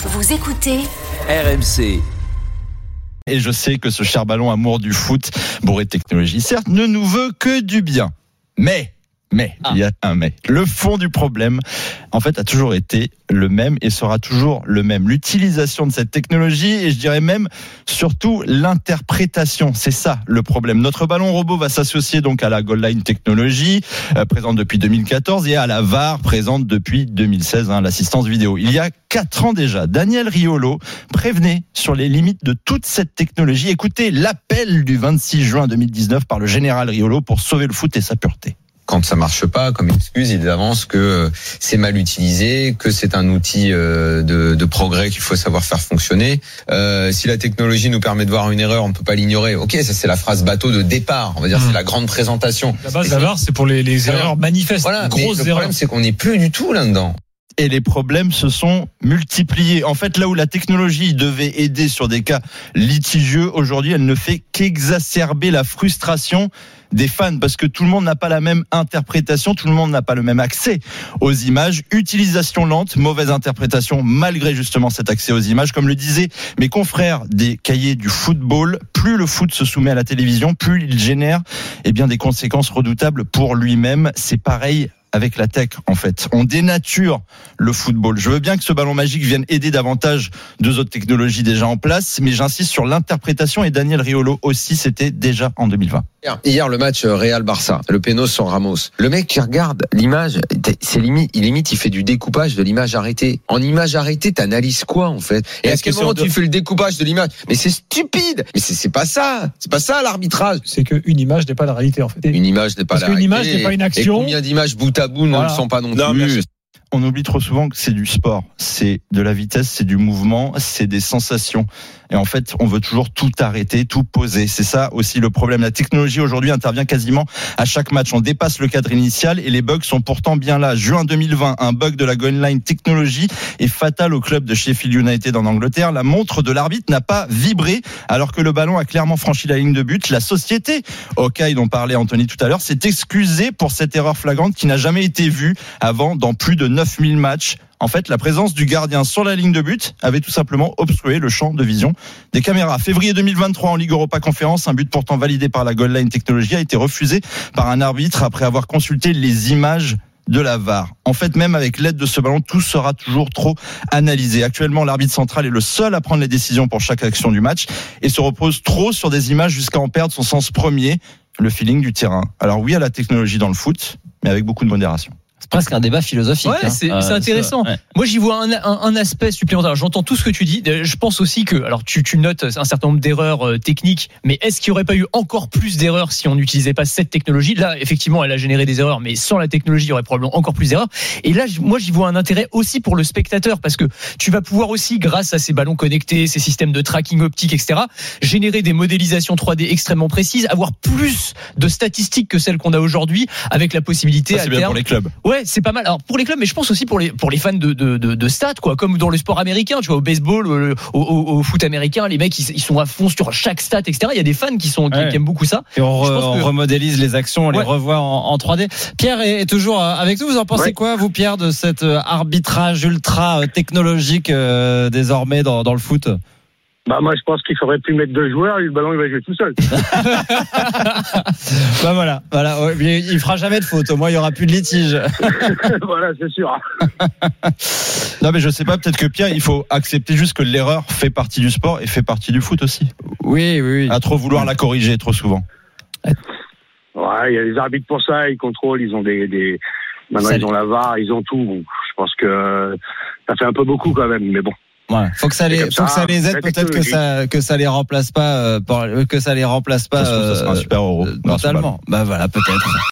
Vous écoutez RMC. Et je sais que ce cher ballon amour du foot, bourré de technologie, certes, ne nous veut que du bien. Mais, mais, il y a un mais. Le fond du problème, en fait, a toujours été le même et sera toujours le même. L'utilisation de cette technologie et je dirais même surtout l'interprétation. C'est ça le problème. Notre ballon robot va s'associer donc à la Goal Line Technology, euh, présente depuis 2014, et à la VAR, présente depuis 2016, hein, l'assistance vidéo. Il y a quatre ans déjà, Daniel Riolo prévenait sur les limites de toute cette technologie. Écoutez l'appel du 26 juin 2019 par le général Riolo pour sauver le foot et sa pureté quand ça marche pas, comme excuse, ils avancent que c'est mal utilisé, que c'est un outil euh, de, de progrès qu'il faut savoir faire fonctionner. Euh, si la technologie nous permet de voir une erreur, on ne peut pas l'ignorer. Ok, ça c'est la phrase bateau de départ. On va dire c'est la grande présentation. La base d'abord, c'est pour les, les erreurs manifestes, Voilà, mais grosses le erreurs. problème c'est qu'on n'est plus du tout là-dedans. Et les problèmes se sont multipliés. En fait, là où la technologie devait aider sur des cas litigieux, aujourd'hui, elle ne fait qu'exacerber la frustration des fans parce que tout le monde n'a pas la même interprétation, tout le monde n'a pas le même accès aux images. Utilisation lente, mauvaise interprétation malgré justement cet accès aux images. Comme le disaient mes confrères des cahiers du football, plus le foot se soumet à la télévision, plus il génère eh bien, des conséquences redoutables pour lui-même. C'est pareil avec la tech en fait. On dénature le football. Je veux bien que ce ballon magique vienne aider davantage deux autres technologies déjà en place, mais j'insiste sur l'interprétation et Daniel Riolo aussi, c'était déjà en 2020. Hier, hier, le match euh, Real Barça, le péno sans Ramos. Le mec qui regarde l'image, c'est limite, il limite, il fait du découpage de l'image arrêtée. En image arrêtée, t'analyses quoi en fait? Et à Est-ce quel moment en tu fais le découpage de l'image? Mais c'est stupide. Mais c'est pas ça. C'est pas ça l'arbitrage. C'est qu'une image n'est pas la réalité en fait. Une image n'est pas Parce la qu'une image réalité. n'est pas une Et action. combien d'images bout à bout ne Voilà. le sont pas non, Non, plus On oublie trop souvent que c'est du sport, c'est de la vitesse, c'est du mouvement, c'est des sensations. Et en fait, on veut toujours tout arrêter, tout poser. C'est ça aussi le problème. La technologie aujourd'hui intervient quasiment à chaque match. On dépasse le cadre initial et les bugs sont pourtant bien là. Juin 2020, un bug de la Goal Line Technology est fatal au club de Sheffield United en Angleterre. La montre de l'arbitre n'a pas vibré alors que le ballon a clairement franchi la ligne de but. La société, Hawkeye dont parlait Anthony tout à l'heure, s'est excusée pour cette erreur flagrante qui n'a jamais été vue avant dans plus de 9000 matchs. En fait, la présence du gardien sur la ligne de but avait tout simplement obstrué le champ de vision des caméras. Février 2023 en Ligue Europa Conférence, un but pourtant validé par la Goal Line Technology a été refusé par un arbitre après avoir consulté les images de la VAR. En fait, même avec l'aide de ce ballon, tout sera toujours trop analysé. Actuellement, l'arbitre central est le seul à prendre les décisions pour chaque action du match et se repose trop sur des images jusqu'à en perdre son sens premier, le feeling du terrain. Alors oui à la technologie dans le foot, mais avec beaucoup de modération. C'est presque un débat philosophique. Ouais, hein. c'est Euh, c'est intéressant. ouais. Moi, j'y vois un, un, un aspect supplémentaire. J'entends tout ce que tu dis. Je pense aussi que, alors, tu, tu notes un certain nombre d'erreurs euh, techniques, mais est-ce qu'il n'y aurait pas eu encore plus d'erreurs si on n'utilisait pas cette technologie? Là, effectivement, elle a généré des erreurs, mais sans la technologie, il y aurait probablement encore plus d'erreurs. Et là, moi, j'y vois un intérêt aussi pour le spectateur, parce que tu vas pouvoir aussi, grâce à ces ballons connectés, ces systèmes de tracking optique, etc., générer des modélisations 3D extrêmement précises, avoir plus de statistiques que celles qu'on a aujourd'hui, avec la possibilité c'est bien terme pour les clubs. Ouais, c'est pas mal. Alors pour les clubs, mais je pense aussi pour les pour les fans de de, de, de stats, quoi, comme dans le sport américain, tu vois, au baseball, au, au, au- au foot américain, les mecs ils, ils sont à fond sur chaque stat, etc. Il y a des fans qui sont qui, Ouais. qui aiment beaucoup ça. Et on, re- pense on que- remodélise les actions, on les revoit en, en 3D. Pierre est, est toujours euh, avec nous. Vous en pensez Ouais. quoi, vous, Pierre, de cet euh, arbitrage ultra euh, technologique euh, désormais dans, dans le foot? Bah moi je pense qu'il faudrait plus mettre deux joueurs et le ballon il va jouer tout seul. Bah voilà, voilà. ouais, mais il fera jamais de faute. Au moins, il y aura plus de litige. voilà, c'est sûr. Non mais je sais pas, peut-être que Pierre, il faut accepter juste que l'erreur fait partie du sport et fait partie du foot aussi. Oui, oui, oui. À trop vouloir la corriger trop souvent. Ouais, il y a des arbitres pour ça, ils contrôlent, ils ont des, des... maintenant ils ont la VAR, ils ont tout. Bon, je pense que ça fait un peu beaucoup quand même, mais bon. Ouais. Faut que ça les, faut que ça, les aide. Peut-être que ça, que ça les remplace pas, euh, par- que ça les remplace pas. Trouve, ça sera un euh, super euro. euh. Totalement. Bah voilà, peut-être.